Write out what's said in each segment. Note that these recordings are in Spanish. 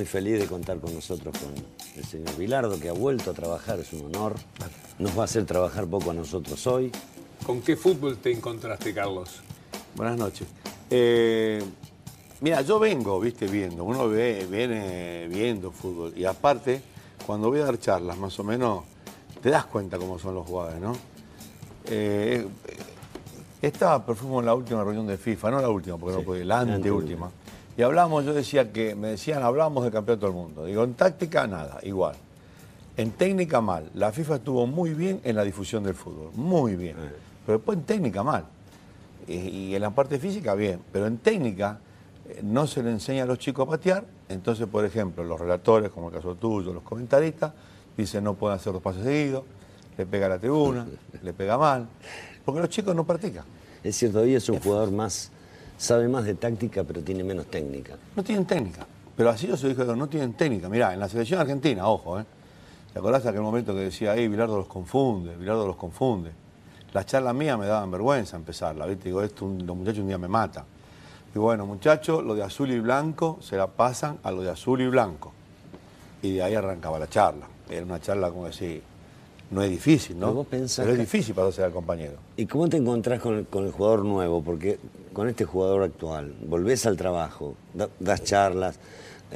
muy feliz de contar con nosotros con el señor Vilardo, que ha vuelto a trabajar, es un honor. Nos va a hacer trabajar poco a nosotros hoy. ¿Con qué fútbol te encontraste, Carlos? Buenas noches. Eh, mira, yo vengo, viste, viendo, uno ve, viene viendo fútbol y aparte, cuando voy a dar charlas, más o menos, te das cuenta cómo son los jugadores, ¿no? Eh, estaba, por en la última reunión de FIFA, no la última, porque no puede, la anteúltima. Y hablamos, yo decía que, me decían, hablamos del campeonato del mundo. Digo, en táctica, nada, igual. En técnica, mal. La FIFA estuvo muy bien en la difusión del fútbol, muy bien. Pero después en técnica, mal. Y, en la parte física, bien. Pero en técnica, eh, no se le enseña a los chicos a patear. Entonces, por ejemplo, los relatores, como el caso tuyo, los comentaristas, dicen no pueden hacer dos pases seguidos, le pega a la tribuna, le pega mal. Porque los chicos no practican. Es cierto, hoy es un jugador más, sabe más de táctica, pero tiene menos técnica. No tienen técnica. Pero así yo se dijo, no tienen técnica. Mirá, en la selección argentina, ojo, ¿eh? ¿Te acordás de aquel momento que decía, ahí Bilardo los confunde, Bilardo los confunde? Las charlas mías me daban vergüenza empezarla, ¿viste? Digo, esto los muchachos un día me matan. Y bueno, muchachos, lo de azul y blanco se la pasan a lo de azul y blanco. Y de ahí arrancaba la charla. Era una charla como decir, no es difícil, ¿no? Vos Pero es difícil para ser al compañero. ¿Y cómo te encontrás con el, jugador nuevo? Porque con este jugador actual, volvés al trabajo, das charlas,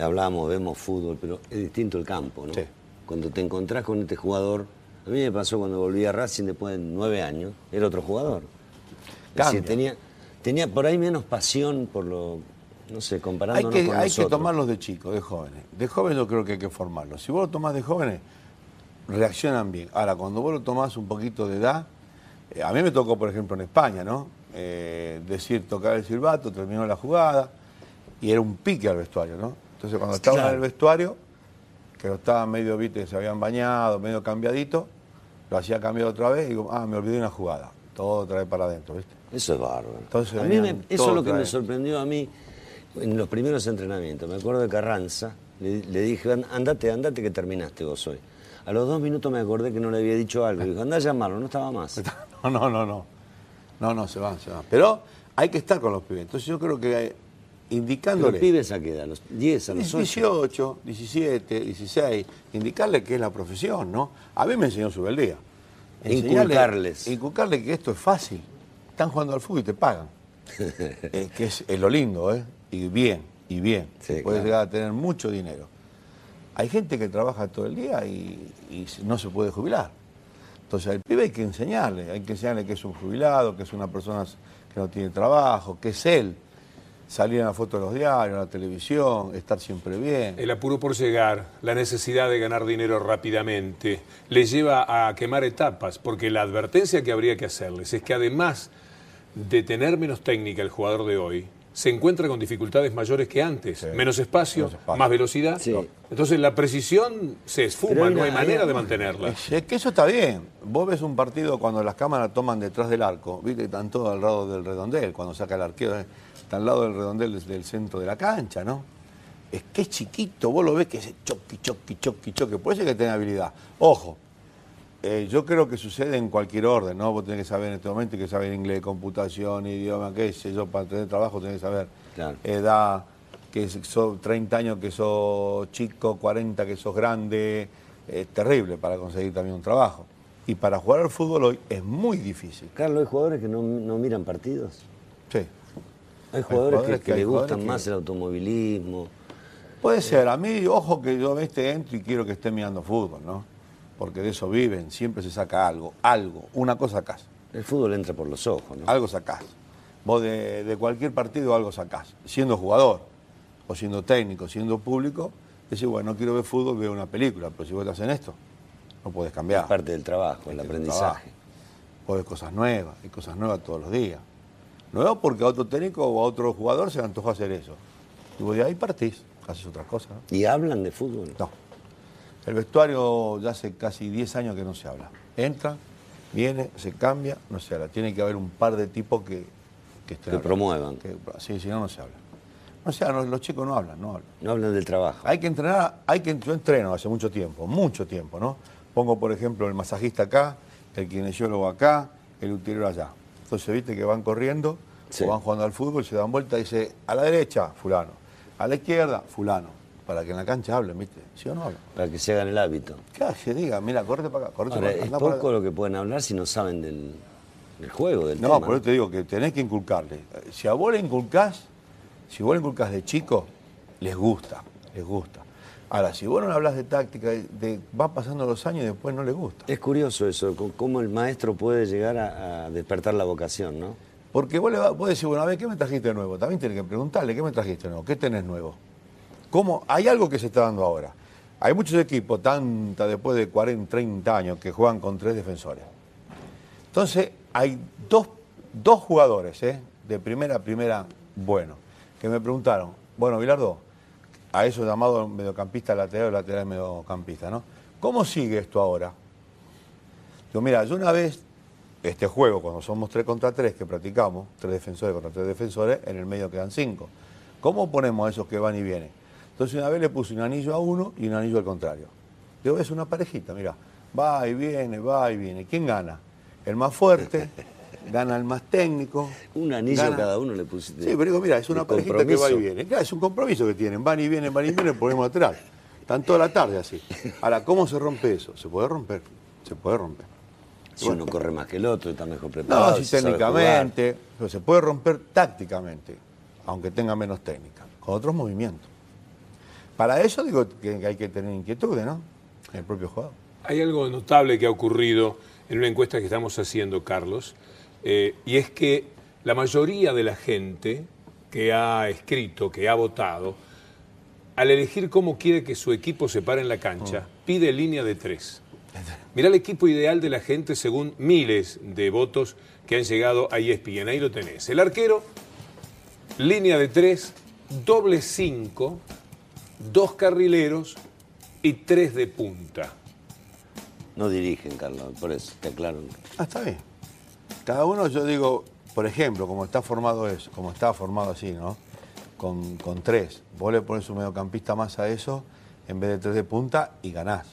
hablamos, vemos fútbol, pero es distinto el campo, ¿no? Sí. Cuando te encontrás con este jugador, a mí me pasó cuando volví a Racing después de nueve años, era otro jugador. tenía, tenía por ahí menos pasión por lo, no sé, comparándonos hay que, con Hay que tomarlos de chicos, de jóvenes. De jóvenes yo creo que hay que formarlos. Si vos lo tomás de jóvenes, reaccionan bien. Ahora, cuando vos lo tomás un poquito de edad, eh, a mí me tocó, por ejemplo, en España, ¿no? Eh, decir, tocar el silbato, terminó la jugada, y era un pique al vestuario, ¿no? Entonces, cuando estaba en el vestuario, que lo estaba medio, viste, que se habían bañado, medio cambiadito, lo hacía cambiar otra vez y digo, ah, me olvidé una jugada. Todo otra vez para adentro, ¿viste? Eso es bárbaro. Entonces, a mí eso es lo que me sorprendió a mí en los primeros entrenamientos. Me acuerdo de Carranza, le, le dije, andate, andate que terminaste vos hoy. A los dos minutos me acordé que no le había dicho algo. Dijo, anda a llamarlo, no estaba más. No, no, no, no. No, no, se va, se va. Pero hay que estar con los pibes. Entonces yo creo que indicándole... ¿Los pibes a qué edad? ¿A los 10, a los 18, 17, 16. Indicarle que es la profesión, ¿no? A mí me enseñó su beldía. Inculcarles. Inculcarle que esto es fácil. Están jugando al fútbol y te pagan. que es, lo lindo, ¿eh? Y bien, y bien. Puedes llegar a tener mucho dinero. Hay gente que trabaja todo el día y, no se puede jubilar. Entonces al pibe hay que enseñarle, hay que enseñarle que es un jubilado, que es una persona que no tiene trabajo, que es él. Salir en la foto de los diarios, en la televisión, estar siempre bien. El apuro por llegar, la necesidad de ganar dinero rápidamente, le lleva a quemar etapas, porque la advertencia que habría que hacerles es que además de tener menos técnica el jugador de hoy, se encuentra con dificultades mayores que antes. Menos, espacio, más velocidad. Entonces la precisión se esfuma, no hay manera de mantenerla. Es, que eso está bien. Vos ves un partido cuando las cámaras toman detrás del arco, viste, están todos al lado del redondel, cuando saca el arquero, eh, está al lado del redondel del centro de la cancha, ¿no? Es que es chiquito, vos lo ves que es choque, choque, choque, choque. Puede ser que tenga habilidad. Ojo, eh, yo creo que sucede en cualquier orden, ¿no? Vos tenés que saber en este momento, que saber inglés, computación, idioma, qué sé yo, para tener trabajo tenés que saber edad, que sos 30 años que sos chico, 40 que sos grande, es terrible para conseguir también un trabajo. Y para jugar al fútbol hoy es muy difícil. Carlos, ¿hay jugadores que no, miran partidos? Sí. Hay jugadores, que, les gustan más el automovilismo. Puede ser. A mí, ojo que yo este entro y quiero que esté mirando fútbol, ¿no? Porque de eso viven, siempre se saca algo, algo, una cosa sacás. El fútbol entra por los ojos, ¿no? Algo sacás. Vos de, cualquier partido algo sacás. Siendo jugador, o siendo técnico, siendo público, decís, bueno, no quiero ver fútbol, veo una película, pero si vos estás en esto, no puedes cambiar. Es parte del trabajo, el aprendizaje. Vos ves cosas nuevas, hay cosas nuevas todos los días. Nuevas porque a otro técnico o a otro jugador se le antojó hacer eso. Y vos de ahí partís, haces otras cosas. ¿Y hablan de fútbol? No. El vestuario ya hace casi 10 años que no se habla. Entra, viene, se cambia, no se habla. Tiene que haber un par de tipos que, que, que promuevan. sí, si no, no se habla. No se habla, los chicos no hablan, no hablan. No hablan del trabajo. Hay que entrenar, hay que, yo entreno hace mucho tiempo, mucho tiempo, ¿no? Pongo, por ejemplo, el masajista acá, el kinesiólogo acá, el utilero allá. Entonces, viste que van corriendo, o van jugando al fútbol, se dan vuelta y dice, a la derecha, fulano, a la izquierda, fulano para que en la cancha hablen, ¿viste? ¿Sí o no Para que se hagan el hábito. Claro, se diga, mira, correte para acá, correte para acá. Es poco lo que pueden hablar si no saben del, juego, del No, por eso te digo que tenés que inculcarle. Si a vos le inculcás, si vos le inculcás de chico, les gusta, les gusta. Ahora, si vos no hablas de táctica, de, va pasando los años y después no les gusta. Es curioso eso, cómo el maestro puede llegar a, despertar la vocación, ¿no? Porque vos le vas, vos decís, bueno, a ver, ¿qué me trajiste de nuevo? También tenés que preguntarle, ¿qué me trajiste de nuevo? ¿Qué tenés nuevo? ¿Cómo? Hay algo que se está dando ahora. Hay muchos equipos, tanta después de 40, 30 años, que juegan con tres defensores. Entonces, hay dos, dos jugadores, ¿eh? de primera a primera, bueno, que me preguntaron, bueno, Bilardo, a eso llamado mediocampista lateral o lateral mediocampista, ¿no? ¿Cómo sigue esto ahora? Yo, mira, yo una vez, este juego, cuando somos tres contra tres, que practicamos, tres defensores contra tres defensores, en el medio quedan cinco. ¿Cómo ponemos a esos que van y vienen? Entonces una vez le puse un anillo a uno y un anillo al contrario. Digo, es una parejita, mira, va y viene, va y viene. ¿Quién gana? El más fuerte, gana el más técnico. Un anillo a cada uno le pusiste. Sí, pero digo, mira, es una parejita que va y viene. Claro, es un compromiso que tienen. Van y vienen, van y vienen, ponemos atrás. Están toda la tarde así. Ahora, ¿cómo se rompe eso? Se puede romper. Se puede romper. Si uno corre más que el otro, está mejor preparado. No, si técnicamente, pero se puede romper tácticamente, aunque tenga menos técnica, con otros movimientos. Para eso digo que hay que tener inquietudes, ¿no? En el propio jugador. Hay algo notable que ha ocurrido en una encuesta que estamos haciendo, Carlos, eh, y es que la mayoría de la gente que ha escrito, que ha votado, al elegir cómo quiere que su equipo se pare en la cancha, mm. pide línea de tres. Mirá el equipo ideal de la gente según miles de votos que han llegado a ESPN. Ahí lo tenés. El arquero, línea de tres, doble cinco, dos carrileros y tres de punta. No dirigen, Carlos, por eso, te aclaro. Ah, está bien. Cada uno, yo digo, por ejemplo, como está formado eso, como está formado así, ¿no? Con, tres. Vos le pones un mediocampista más a eso en vez de tres de punta y ganás.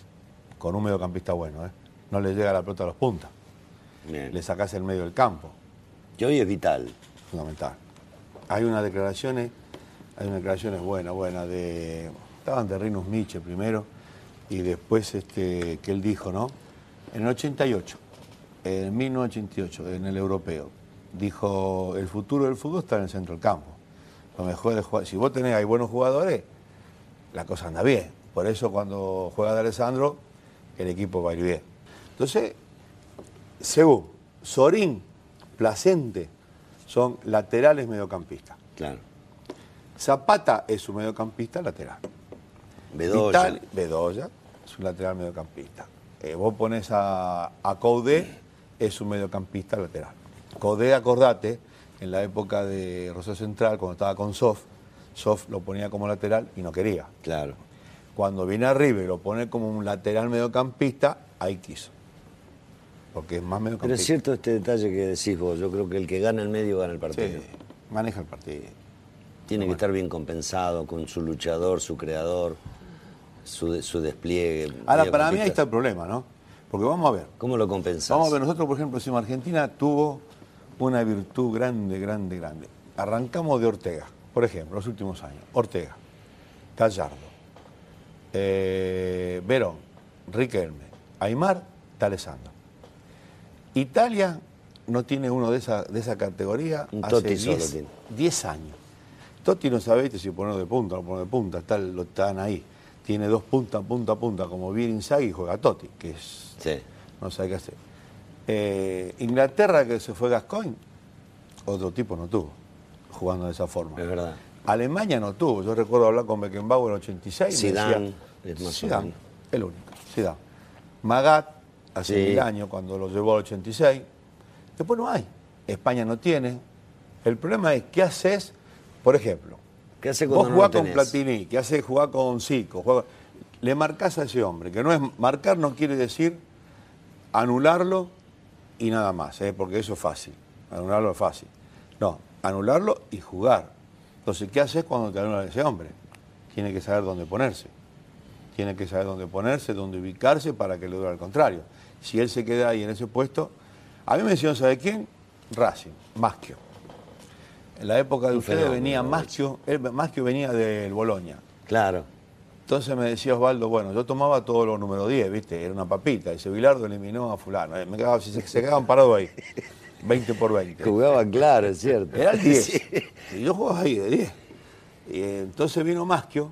Con un mediocampista bueno, ¿eh? No le llega la pelota a los puntas. Le sacás el medio del campo. Que hoy es vital. Fundamental. Hay unas declaraciones, hay unas declaraciones buenas, buenas de. Estaban de Rinus Miche primero y después este, que él dijo, ¿no? En el 88 en 1988, en el europeo, dijo, el futuro del fútbol está en el centro del campo. Lo mejor si vos tenés, hay buenos jugadores, la cosa anda bien. Por eso cuando juega de Alessandro, el equipo va a ir bien. Entonces, según Sorín, Placente, son laterales mediocampistas. Claro. Zapata es un mediocampista lateral. Bedoya. Bedoya es un lateral mediocampista. Eh, vos pones a, a es un mediocampista lateral. Codé, acordate, en la época de Rosario Central, cuando estaba con Sof, Sof lo ponía como lateral y no quería. Claro. Cuando viene arriba y lo pone como un lateral mediocampista, ahí quiso. Porque es más mediocampista. Pero es cierto este detalle que decís vos, yo creo que el que gana el medio gana el partido. Sí, maneja el partido. Tiene que estar bien compensado con su luchador, su creador, su, su despliegue. Ahora, para mí ahí está el problema, ¿no? Porque vamos a ver. ¿Cómo lo compensamos? Vamos a ver, nosotros, por ejemplo, decimos Argentina tuvo una virtud grande, grande, grande. Arrancamos de Ortega, por ejemplo, los últimos años. Ortega, Gallardo, eh, Verón, Riquelme, Aymar, D'Alessandro. Italia no tiene uno de esa, de esa categoría hace 10 años. Totti no sabe si ponerlo de punta o no ponerlo de punta, está, lo están ahí tiene dos puntas, punta punta, como bien Inzaghi y juega Totti, que es. No sabe qué hacer. Eh, Inglaterra, que se fue Gascoigne, otro tipo no tuvo, jugando de esa forma. Es verdad. Alemania no tuvo. Yo recuerdo hablar con Beckenbauer en el 86. Zidane, es más Zidane, el único. Zidane. Magat, hace mil años, cuando lo llevó al 86. Después no hay. España no tiene. El problema es, ¿qué haces? Por ejemplo, ¿Qué hace Vos jugás con Platini, ¿qué hace jugar con Zico? Le marcás a ese hombre, que no es marcar no quiere decir anularlo y nada más, ¿eh? porque eso es fácil. Anularlo es fácil. No, anularlo y jugar. Entonces, ¿qué haces cuando te anulan a ese hombre? Tiene que saber dónde ponerse. Tiene que saber dónde ponerse, dónde ubicarse para que le dure al contrario. Si él se queda ahí en ese puesto, a mí me decían, ¿sabe quién? Racing, Maschio. En la época de ustedes venía Maschio, Maschio venía del Boloña. Claro. Entonces me decía Osvaldo, bueno, yo tomaba todos los números 10, ¿viste? Era una papita. Ese Bilardo eliminó a fulano. Me quedaba, se, se quedaban parados ahí. 20 por 20. Jugaban claro, es cierto. Era el 10. Y yo jugaba ahí de 10. Y entonces vino Masquio.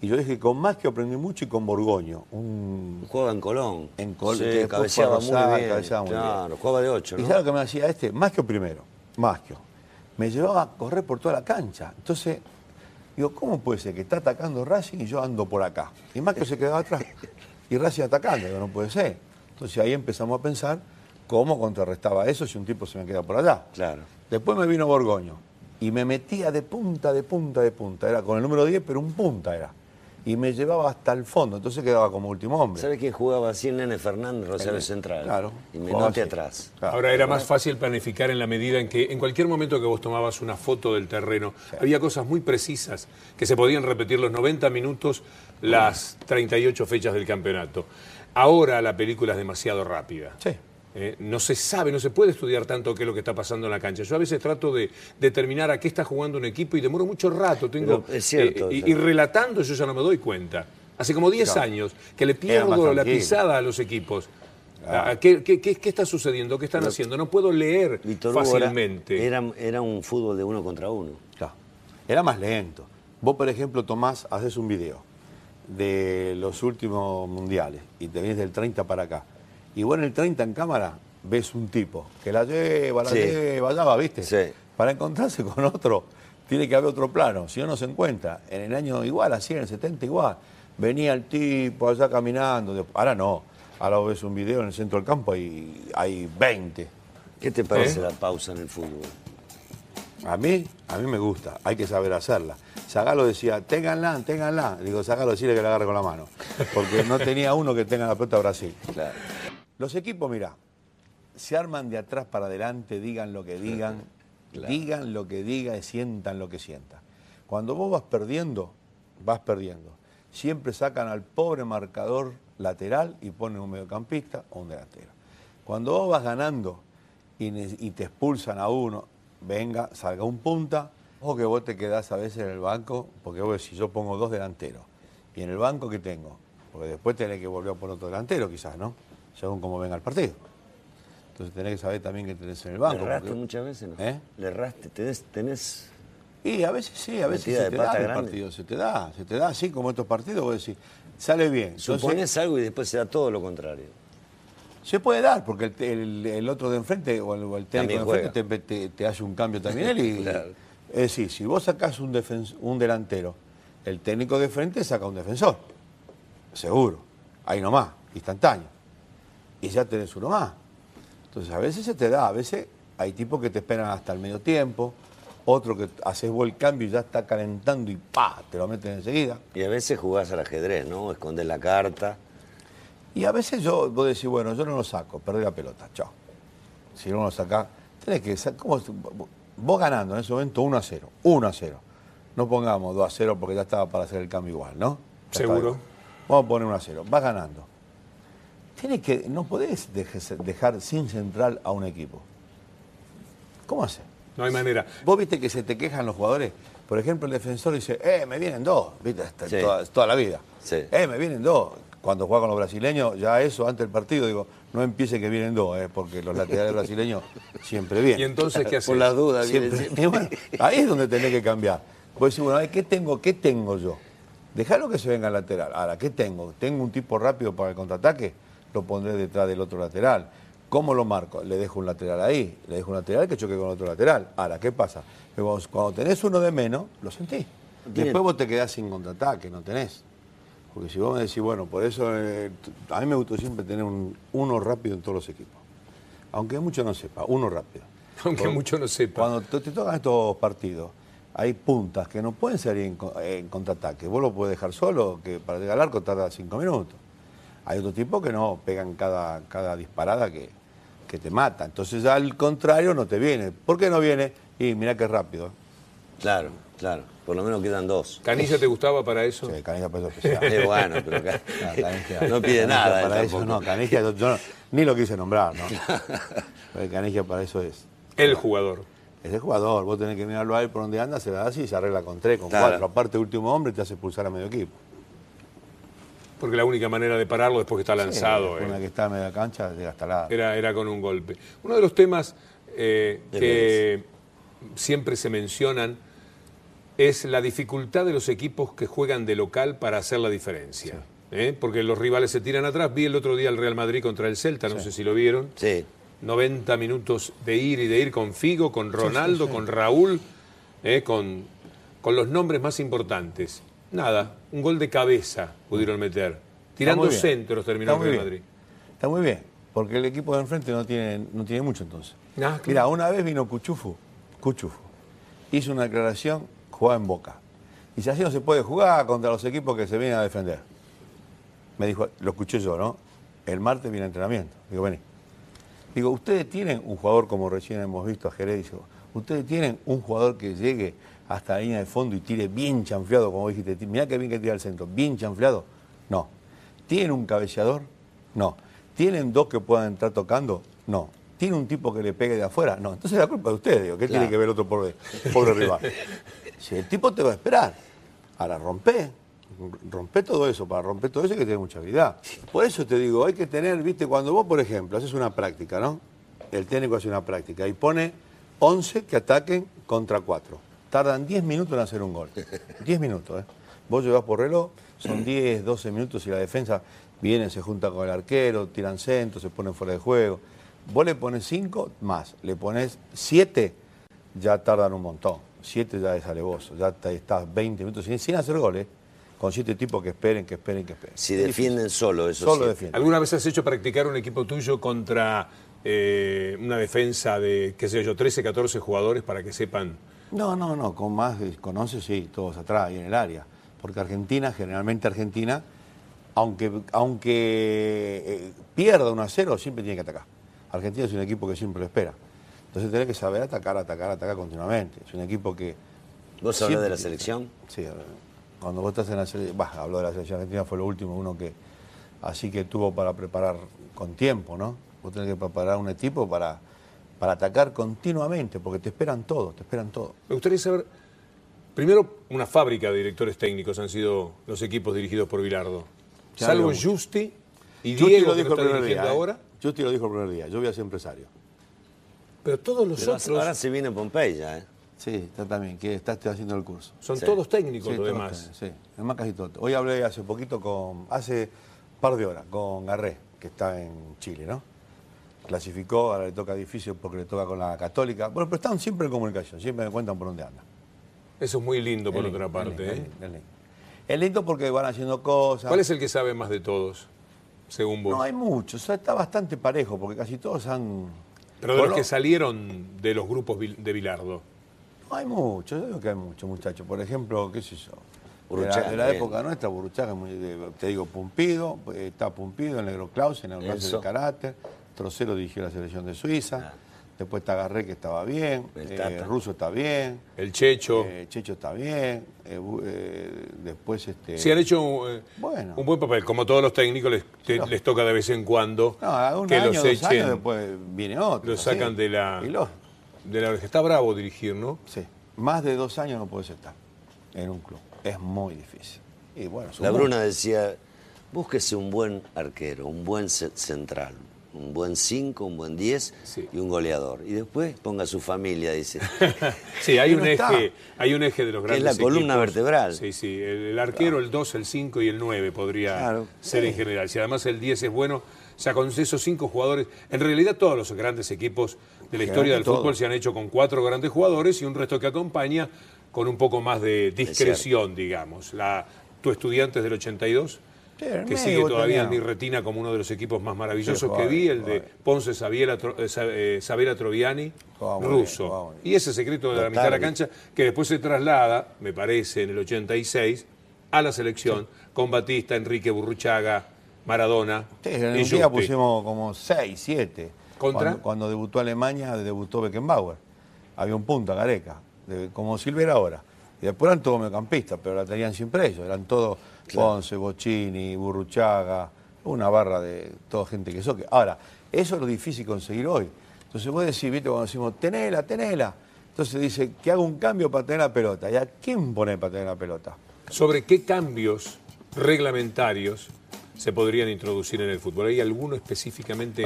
Y yo dije, con Masquio aprendí mucho y con Borgoño. Un... Juega en Colón. En Colón. Sí, cabeceaba, muy bien. cabeceaba muy claro, jugaba de 8, ¿Y sabes lo que me hacía este? Masquio primero. Masquio. Me llevaba a correr por toda la cancha. Entonces, digo, ¿cómo puede ser que está atacando Racing y yo ando por acá? Y Masquio se quedaba atrás. Y Racing atacando. Digo, no puede ser. Entonces ahí empezamos a pensar cómo contrarrestaba eso si un tipo se me queda por allá. Claro. Después me vino Borgoño y me metía de punta, de punta, de punta. Era con el número 10, pero un punta era. Y me llevaba hasta el fondo, entonces quedaba como último hombre. ¿Sabes quién jugaba así? El Nene Fernández, Rosario Central. Claro. Y me noté atrás. Ahora era más fácil planificar en la medida en que en cualquier momento que vos tomabas una foto del terreno, había cosas muy precisas que se podían repetir los 90 minutos, las 38 fechas del campeonato. Ahora la película es demasiado rápida. Sí. Eh, no se sabe, no se puede estudiar tanto qué es lo que está pasando en la cancha. Yo a veces trato de determinar a qué está jugando un equipo y demoro mucho rato. Tengo, es cierto, eh, y, relatando yo ya no me doy cuenta. Hace como 10 años que le pierdo la pisada a los equipos. ¿Qué, qué, está sucediendo? ¿Qué están haciendo? No puedo leer fácilmente. Era, era, un fútbol de uno contra uno. Era más lento. Vos, por ejemplo, Tomás, haces un video de los últimos mundiales y te vienes del 30 para acá y vos en el 30 en cámara ves un tipo que la lleva, la lleva, allá va, ¿viste? Sí. Para encontrarse con otro, tiene que haber otro plano. Si no, no se encuentra. En el año igual, así, en el 70 igual. Venía el tipo allá caminando. Ahora no. Ahora ves un video en el centro del campo y hay 20. ¿Qué te parece ¿Eh? la pausa en el fútbol? A mí, a mí me gusta, hay que saber hacerla. Zagalo decía, ténganla, ténganla. Digo, Zagalo decirle que la agarre con la mano. Porque no tenía uno que tenga la pelota Brasil. Claro. Los equipos, mira, se arman de atrás para adelante, digan lo que digan, digan lo que digan y sientan lo que sientan. Cuando vos vas perdiendo, vas perdiendo. Siempre sacan al pobre marcador lateral y ponen un mediocampista o un delantero. Cuando vos vas ganando y, te expulsan a uno, venga, salga un punta, o que vos te quedás a veces en el banco, porque vos si yo pongo dos delanteros, y en el banco que tengo, porque después tenés que volver a poner otro delantero quizás, ¿no? Según cómo venga el partido. Entonces tenés que saber también que tenés en el banco. ¿Le erraste muchas veces? No? ¿Eh? ¿Le erraste? ¿Tenés, tenés y a veces sí, a veces se te da el partido, se te da, se te da así como estos partidos, vos decís, sale bien. Supones algo y después se da todo lo contrario. Se puede dar, porque el, otro de enfrente o el, técnico de enfrente te, hace un cambio también él. Y, Es decir, si vos sacás un, un delantero, el técnico de frente saca un defensor. Seguro. Ahí nomás, instantáneo y ya tenés uno más. Entonces a veces se te da, a veces hay tipos que te esperan hasta el medio tiempo, otro que haces vos el cambio y ya está calentando y pa, te lo meten enseguida. Y a veces jugás al ajedrez, ¿no? Escondes la carta. Y a veces yo, vos decís, bueno, yo no lo saco, perdí la pelota, chao. Si no lo sacás, tenés que, ¿cómo? vos ganando en ese momento 1 a 0, 1 a 0. No pongamos 2 a 0 porque ya estaba para hacer el cambio igual, ¿no? Seguro. Vamos a poner 1 a 0, vas ganando que, no podés dejar sin central a un equipo. ¿Cómo hace? No hay manera. Vos viste que se te quejan los jugadores. Por ejemplo, el defensor dice, eh, me vienen dos, viste, toda, la vida. Eh, me vienen dos. Cuando juega con los brasileños, ya eso, antes del partido, digo, no empiece que vienen dos, eh, porque los laterales brasileños siempre vienen. ¿Y entonces qué haces? Por las dudas. ahí es donde tenés que cambiar. Vos decís, bueno, ¿qué tengo, qué tengo yo? Dejalo que se venga al lateral. Ahora, ¿qué tengo? ¿Tengo un tipo rápido para el contraataque? Lo pondré detrás del otro lateral. ¿Cómo lo marco? Le dejo un lateral ahí, le dejo un lateral que choque con otro lateral. Ahora, ¿qué pasa? cuando tenés uno de menos, lo sentís. Después vos te quedás sin contraataque, no tenés. Porque si vos me decís, bueno, por eso eh, a mí me gustó siempre tener un, uno rápido en todos los equipos. Aunque mucho no sepa, uno rápido. Aunque mucho no sepa. Cuando te, tocan estos partidos, hay puntas que no pueden salir en, en contraataque. Vos lo puedes dejar solo, que para llegar al arco tarda cinco minutos. Hay otro tipo que no, pegan cada, cada disparada que, te mata. Entonces al contrario no te viene. ¿Por qué no viene? Y mira qué rápido. Claro, claro. Por lo menos quedan dos. ¿Canilla te gustaba para eso? Sí, Canilla para eso especial. bueno, pero no, no pide nada. Para eso no, Canilla yo, ni lo quise nombrar, ¿no? Canilla para eso es. El jugador. Es el jugador, vos tenés que mirarlo a él por donde anda, se da así y se arregla con tres, con cuatro. Aparte, último hombre te hace pulsar a medio equipo. Porque la única manera de pararlo después que está lanzado. Sí, una que está a media cancha llega hasta la. Era, era con un golpe. Uno de los temas eh, que siempre se mencionan es la dificultad de los equipos que juegan de local para hacer la diferencia. ¿eh? Porque los rivales se tiran atrás. Vi el otro día el Real Madrid contra el Celta, no sé si lo vieron. Sí. 90 minutos de ir y de ir con Figo, con Ronaldo, con Raúl, ¿eh? con, con los nombres más importantes. Nada, un gol de cabeza pudieron meter. Tirando centros terminó el Madrid. Está muy bien, porque el equipo de enfrente no tiene, no tiene mucho entonces. Mira, una vez vino Cuchufu, Cuchufu, hizo una declaración, jugaba en Boca. Y si así no se puede jugar contra los equipos que se vienen a defender. Me dijo, lo escuché yo, ¿no? El martes viene entrenamiento. Digo, vení. Digo, ustedes tienen un jugador como recién hemos visto a Jerez, digo, ustedes tienen un jugador que llegue hasta la línea de fondo y tire bien chanfleado, como dijiste, mirá que bien que tira el centro, bien chanfleado. No. ¿Tienen un cabeceador? No. ¿Tienen dos que puedan entrar tocando? No. ¿Tiene un tipo que le pegue de afuera? No. Entonces es la culpa de ustedes, digo, ¿qué tiene que ver el otro pobre, pobre rival? Si el tipo te va a esperar, ahora rompe, rompe todo eso, para romper todo eso hay que tener mucha habilidad. Por eso te digo, hay que tener, viste, cuando vos, por ejemplo, haces una práctica, ¿no? El técnico hace una práctica y pone 11 que ataquen contra 4. Tardan 10 minutos en hacer un gol. 10 minutos, ¿eh? Vos llevas por reloj, son 10, 12 minutos y la defensa viene, se junta con el arquero, tiran centro, se ponen fuera de juego. Vos le pones 5 más, le pones 7, ya tardan un montón. 7 ya es alevoso, ya estás 20 minutos sin, sin hacer goles con siete tipos que esperen, que esperen, que esperen. Si defienden solo, eso Solo defienden. ¿Alguna vez has hecho practicar un equipo tuyo contra eh, una defensa de, qué sé yo, 13, 14 jugadores para que sepan? No, no, no, con más, con 11 sí, todos atrás y en el área. Porque Argentina, generalmente Argentina, aunque, aunque eh, pierda 1 a 0, siempre tiene que atacar. Argentina es un equipo que siempre lo espera. Entonces tenés que saber atacar, atacar, atacar continuamente. Es un equipo que... ¿Vos hablas de la selección? Sí, cuando vos estás en la selección, bah, hablo de la selección argentina, fue lo último, uno que así que tuvo para preparar con tiempo, ¿no? Vos tenés que preparar un equipo para, para atacar continuamente, porque te esperan todo, te esperan todo. Me gustaría saber, primero, una fábrica de directores técnicos han sido los equipos dirigidos por Bilardo. Salvo Justi y Diego, lo dijo el primer día, ¿eh? ahora. Justi lo dijo el primer día, yo voy a ser empresario. Pero todos los otros... Ahora se viene Pompeya, ¿eh? Sí, está también, que está haciendo el curso. Son todos técnicos los demás. sí, además casi todo. Hoy hablé hace poquito con, hace un par de horas, con Garré, que está en Chile, ¿no? Clasificó, ahora le toca difícil porque le toca con la Católica. Bueno, pero están siempre en comunicación, siempre me cuentan por dónde anda. Eso es muy lindo por otra parte, ¿eh? Es lindo, porque van haciendo cosas. ¿Cuál es el que sabe más de todos, según vos? No, hay muchos, está bastante parejo, porque casi todos han... Pero de los que salieron de los grupos de Bilardo. Hay muchos, yo digo que hay muchos muchachos. Por ejemplo, qué sé yo. de la, época nuestra, Buruchaga, te digo, Pumpido, está Pumpido, el negro Clausen, en el de carácter. Trocero dirigió la selección de Suiza. Ah. Después está Garré, que estaba bien. El eh, Ruso está bien. El Checho. Eh, Checho está bien. Eh, después este. Sí, han hecho un, buen papel. Como todos los técnicos, les, toca de vez en cuando no, que los echen. después viene otro. Los sacan de la de la Está bravo dirigir, ¿no? Sí. Más de dos años no puedes estar en un club. Es muy difícil. Y bueno, la Bruna decía, búsquese un buen arquero, un buen central, un buen 5, un buen 10 y un goleador. Y después ponga su familia, dice. sí, hay un, eje, hay un eje de los grandes. Es la columna vertebral. Sí, sí. El, arquero, el 2, el 5 y el 9 podría ser en general. Si además el 10 es bueno, o sea, con esos cinco jugadores, en realidad todos los grandes equipos de la historia del fútbol se han hecho con cuatro grandes jugadores y un resto que acompaña con un poco más de discreción, digamos. La, tu estudiante del 82, que sigue todavía en mi retina como uno de los equipos más maravillosos que vi, el de Ponce Sabela, eh, eh, Troviani, ruso. y ese secreto de la mitad de la cancha, que después se traslada, me parece, en el 86, a la selección, con Batista, Enrique Burruchaga, Maradona. Sí, en el día pusimos como 6, 7. Cuando, debutó Alemania, debutó Beckenbauer. Había un punto a Gareca, como Silvera ahora. Y después eran todos mediocampistas, pero la tenían siempre ellos. Eran todos Ponce, Bocini, Burruchaga, una barra de toda gente que soque. Ahora, eso es lo difícil conseguir hoy. Entonces vos decís, viste, cuando decimos, tenela, tenela. Entonces dice, que haga un cambio para tener la pelota. ¿Y a quién pone para tener la pelota? ¿Sobre qué cambios reglamentarios se podrían introducir en el fútbol? ¿Hay alguno específicamente?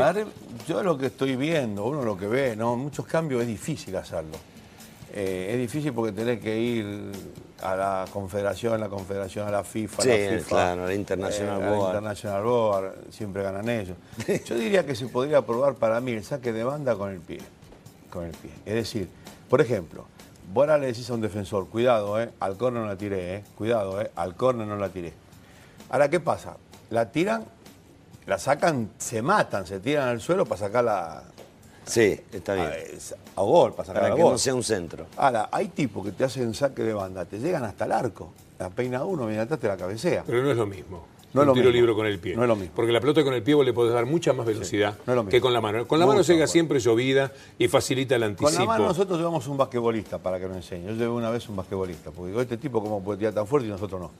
yo lo que estoy viendo, uno lo que ve, no, muchos cambios es difícil hacerlo. Eh, es difícil porque tenés que ir a la confederación, la confederación a la FIFA, sí, la FIFA, claro, a la International eh, Board. International Board, siempre ganan ellos. Yo diría que se podría probar para mí el saque de banda con el pie. Con el pie. Es decir, por ejemplo, vos ahora le decís a un defensor, cuidado, eh, al córner no la tiré, eh, cuidado, eh, al córner no la tiré. Ahora, ¿qué pasa? La tiran, la sacan, se matan, se tiran al suelo para sacar la, Sí, está bien. A, gol, para sacar para que no sea un centro. Ahora, hay tipos que te hacen saque de banda, te llegan hasta el arco. La peina uno, viene atrás te la cabecea. Pero no es lo mismo. No es un tiro libre con el pie. No es lo mismo. Porque la pelota con el pie vos le podés dar mucha más velocidad que con la mano. Con la mano llega siempre llovida y facilita el anticipo. Con la mano nosotros llevamos un basquetbolista para que nos enseñe. Yo llevé una vez un basquetbolista, porque digo, este tipo cómo puede tirar tan fuerte y nosotros no.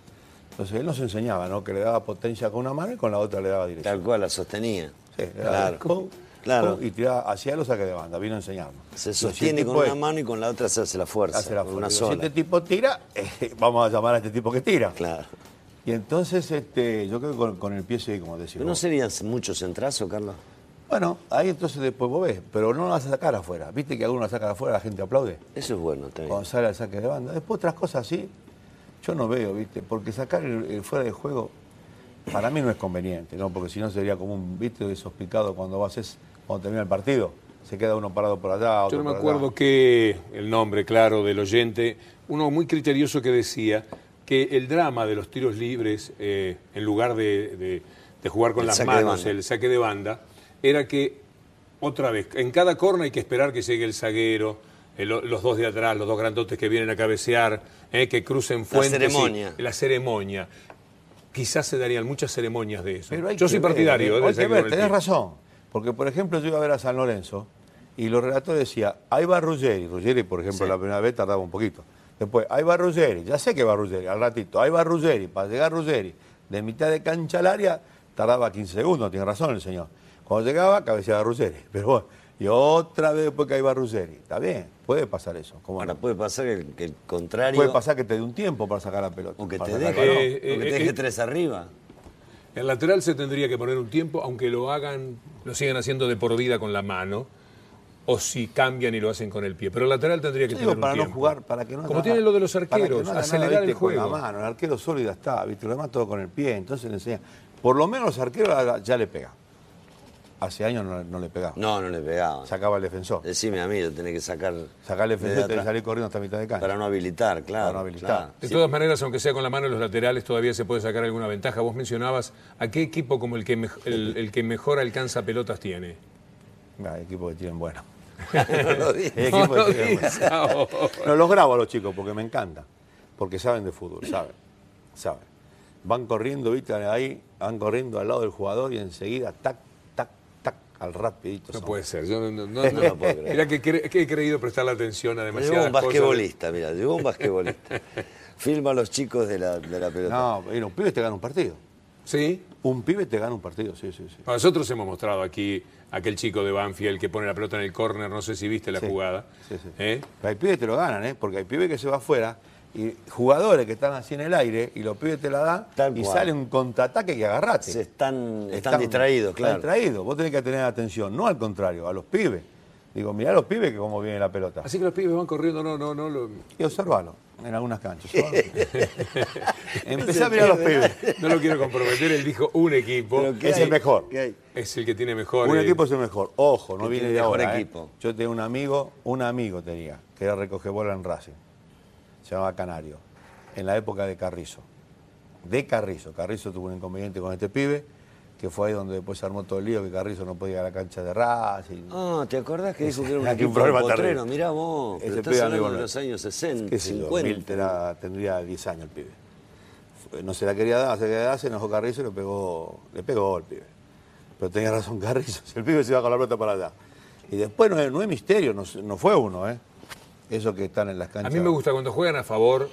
Entonces él nos enseñaba, ¿no? Que le daba potencia con una mano y con la otra le daba dirección. Tal cual, la sostenía. Sí, claro. Claro. Y tira hacia los saque de banda, vino a enseñarnos. Se sostiene con una mano y con la otra se hace la fuerza. Hace la fuerza. Si este tipo tira, eh, vamos a llamar a este tipo que tira. Claro. Y entonces este, yo creo que con, el pie sí, como decía. ¿No serían muchos centrazos, Carlos? Bueno, ahí entonces después vos ves, pero no lo vas a sacar afuera. ¿Viste que alguno la saca afuera, la gente aplaude? Eso es bueno también. Cuando sale el saque de banda. Después otras cosas así, yo no veo, ¿viste? Porque sacar el fuera de juego para mí no es conveniente, ¿no? Porque si no sería como un, ¿viste? Desospicado cuando vas a cuando termina el partido. Se queda uno parado por allá. Yo no me acuerdo que el nombre, claro, del oyente, uno muy criterioso que decía que el drama de los tiros libres, eh, en lugar de, jugar con las manos, el saque de banda, era que, otra vez, en cada corna hay que esperar que llegue el zaguero, los dos de atrás, los dos grandotes que vienen a cabecear, eh, que crucen fuentes. La ceremonia. la ceremonia. Quizás se darían muchas ceremonias de eso. Yo soy partidario. Ver, hay que ver, tenés razón. Porque, por ejemplo, yo iba a ver a San Lorenzo y los relatores decían, ahí va Ruggeri. Ruggeri, por ejemplo, la primera vez tardaba un poquito. Después, ahí va Ruggeri. Ya sé que va Ruggeri, al ratito. Ahí va Ruggeri. Para llegar Ruggeri de mitad de cancha al área, tardaba 15 segundos. Tiene razón el señor. Cuando llegaba, cabeceaba Ruggeri. Pero bueno, y otra vez después que ahí va Ruggeri. Está bien, puede pasar eso. Ahora, puede pasar que el, contrario... Puede pasar que te dé un tiempo para sacar la pelota. O que te deje, eh, te deje eh, tres arriba. El lateral se tendría que poner un tiempo, aunque lo hagan, lo sigan haciendo de por vida con la mano, o si cambian y lo hacen con el pie. Pero el lateral tendría que tener para un no jugar, para que no Como tiene lo de los arqueros, acelerar el juego. Con la mano, el arquero sólido está, ¿viste? lo demás todo con el pie, entonces le enseñan. Por lo menos los arqueros ya le pegan hace años no, le pegaba. No, no le pegaba. Sacaba el defensor. Decime a mí, lo tenés que sacar. Sacar el defensor y salir corriendo hasta mitad de cancha. Para no habilitar, claro. Para no habilitar. De todas maneras, aunque sea con la mano en los laterales, todavía se puede sacar alguna ventaja. Vos mencionabas a qué equipo como el que, el, que mejor alcanza pelotas tiene. hay equipos que tienen bueno. no lo no, no, los grabo a los chicos porque me encanta. Porque saben de fútbol, saben. Saben. Van corriendo, viste, ahí, van corriendo al lado del jugador y enseguida, tac, al rapidito. No puede ser, yo no, no, lo puedo creer. Mira que, he creído prestarle atención a demasiadas Llegó un basquetbolista, mira, llegó un basquetbolista. Filma a los chicos de la, de la pelota. No, mira, un pibe te gana un partido. ¿Sí? Un pibe te gana un partido, sí, sí, sí. Nosotros hemos mostrado aquí aquel chico de Banfield que pone la pelota en el córner, no sé si viste la jugada. Sí, sí. ¿Eh? Hay pibes que te lo ganan, ¿eh? Porque hay pibes que se va afuera y jugadores que están así en el aire y los pibes te la dan y sale un contraataque que agarrate. Se están, están, distraídos, claro. Están distraídos. Vos tenés que tener atención, no al contrario, a los pibes. Digo, mirá a los pibes que cómo viene la pelota. Así que los pibes van corriendo, no, no, no. Lo... Y observalo en algunas canchas. Empecé a mirar a los pibes. No lo quiero comprometer, él dijo un equipo. Es el mejor. Es el que tiene mejor. Un equipo es el mejor. Ojo, no viene de ahora. ¿eh? Equipo. Yo tenía un amigo, un amigo tenía, que era recoger bola en Racing se llamaba Canario, en la época de Carrizo. De Carrizo. Carrizo tuvo un inconveniente con este pibe, que fue ahí donde después se armó todo el lío, que Carrizo no podía ir a la cancha de Racing. Ah, ¿te acordás que dijo que era un, equipo un problema potrero? Mirá vos, Ese estás hablando de los años 60, 50. tendría 10 años el pibe. No se la quería dar, se quería dar, se enojó Carrizo y le pegó, le pegó el pibe. Pero tenía razón Carrizo, el pibe se iba con la pelota para allá. Y después no es, no es misterio, no, no fue uno, ¿eh? Eso que están en las canchas. A mí me gusta cuando juegan a favor,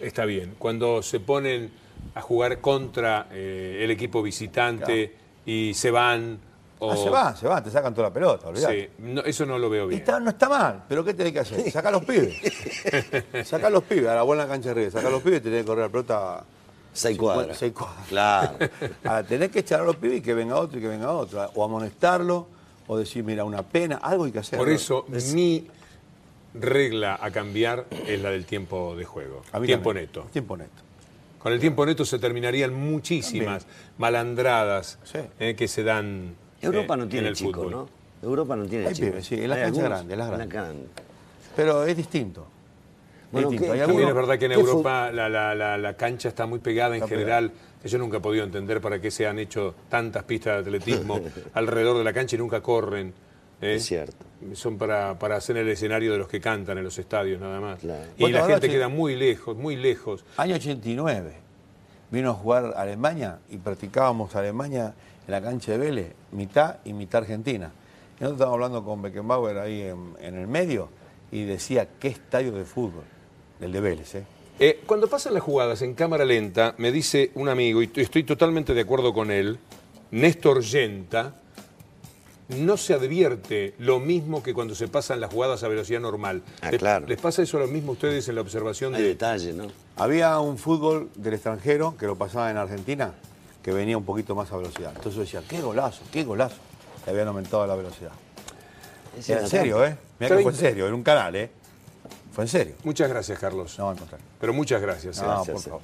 está bien. Cuando se ponen a jugar contra eh, el equipo visitante y se van. Ah, se van, se van, te sacan toda la pelota, Sí, eso no lo veo bien. no está mal, pero ¿qué tenés que hacer? Sacar los pibes. Sacar los pibes, a la buena cancha de arriba, sacar los pibes y tenés que correr la pelota Seis cuadras. Seis cuadras. Claro. Ahora, tenés que echar a los pibes y que venga otro y que venga otro. O amonestarlo, o decir, mira, una pena, algo hay que hacer. Por eso, mi regla a cambiar es la del tiempo de juego. Tiempo neto. Tiempo neto. Con el tiempo neto se terminarían muchísimas malandradas eh, que se dan. Europa no tiene en el chico, ¿no? Europa no tiene Hay chico. Pibes, sí, en las canchas grandes, las grandes. Pero es distinto. Bueno, También es verdad que en Europa la, cancha está muy pegada en general. Yo nunca he podido entender para qué se han hecho tantas pistas de atletismo alrededor de la cancha y nunca corren. ¿Eh? Es cierto. Son para, para, hacer el escenario de los que cantan en los estadios nada más. Y la gente queda muy lejos, muy lejos. Año 89 vino a jugar Alemania y practicábamos Alemania en la cancha de Vélez, mitad y mitad Argentina. Y nosotros estábamos hablando con Beckenbauer ahí en, en el medio y decía, ¿qué estadio de fútbol? El de Vélez, ¿eh? ¿eh? Cuando pasan las jugadas en cámara lenta, me dice un amigo, y estoy totalmente de acuerdo con él, Néstor Yenta, no se advierte lo mismo que cuando se pasan las jugadas a velocidad normal. Ah, claro. ¿Les pasa eso lo mismo a ustedes en la observación de... detalle, ¿no? Había un fútbol del extranjero que lo pasaba en Argentina que venía un poquito más a velocidad. Entonces yo decía, qué golazo, qué golazo. Le habían aumentado la velocidad. en serio, ¿eh? Mira que fue en serio, en un canal, ¿eh? Fue en serio. Muchas gracias, Carlos. No, a encontrar. Pero muchas gracias. No, ¿eh? por favor.